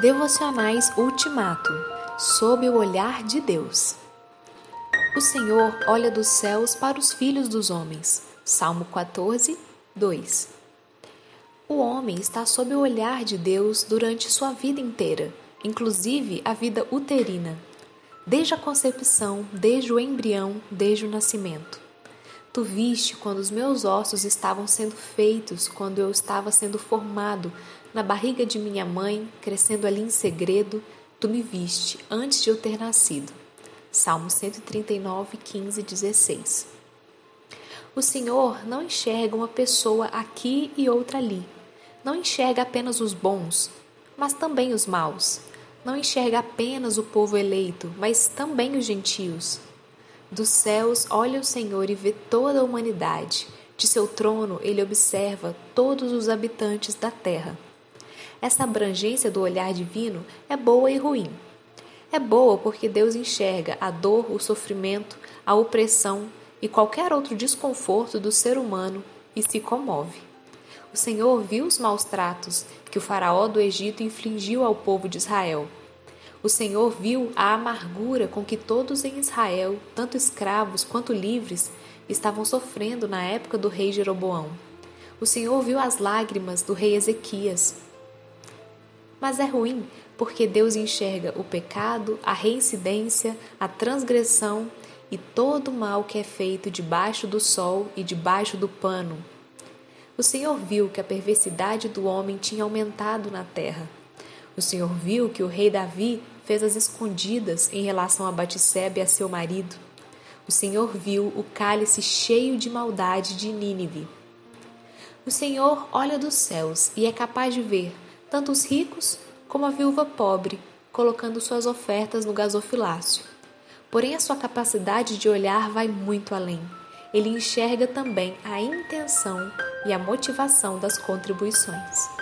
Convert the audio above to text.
Devocionais Ultimato Sob o olhar de Deus. O Senhor olha dos céus para os filhos dos homens. Salmo 14, 2. O homem está sob o olhar de Deus durante sua vida inteira, inclusive a vida uterina, desde a concepção, desde o embrião, desde o nascimento. Tu viste quando os meus ossos estavam sendo feitos, quando eu estava sendo formado na barriga de minha mãe, crescendo ali em segredo, tu me viste antes de eu ter nascido. Salmo 139, 15 16. O Senhor não enxerga uma pessoa aqui e outra ali. Não enxerga apenas os bons, mas também os maus. Não enxerga apenas o povo eleito, mas também os gentios. Dos céus olha o Senhor e vê toda a humanidade. De seu trono ele observa todos os habitantes da terra. Essa abrangência do olhar divino é boa e ruim. É boa porque Deus enxerga a dor, o sofrimento, a opressão e qualquer outro desconforto do ser humano e se comove. O Senhor viu os maus tratos que o Faraó do Egito infligiu ao povo de Israel o Senhor viu a amargura com que todos em Israel, tanto escravos quanto livres, estavam sofrendo na época do rei Jeroboão. O Senhor viu as lágrimas do rei Ezequias. Mas é ruim porque Deus enxerga o pecado, a reincidência, a transgressão e todo o mal que é feito debaixo do sol e debaixo do pano. O Senhor viu que a perversidade do homem tinha aumentado na terra o Senhor viu que o rei Davi fez as escondidas em relação a Batseba e a seu marido. O Senhor viu o cálice cheio de maldade de Nínive. O Senhor olha dos céus e é capaz de ver tanto os ricos como a viúva pobre colocando suas ofertas no gasofilácio. Porém, a sua capacidade de olhar vai muito além. Ele enxerga também a intenção e a motivação das contribuições.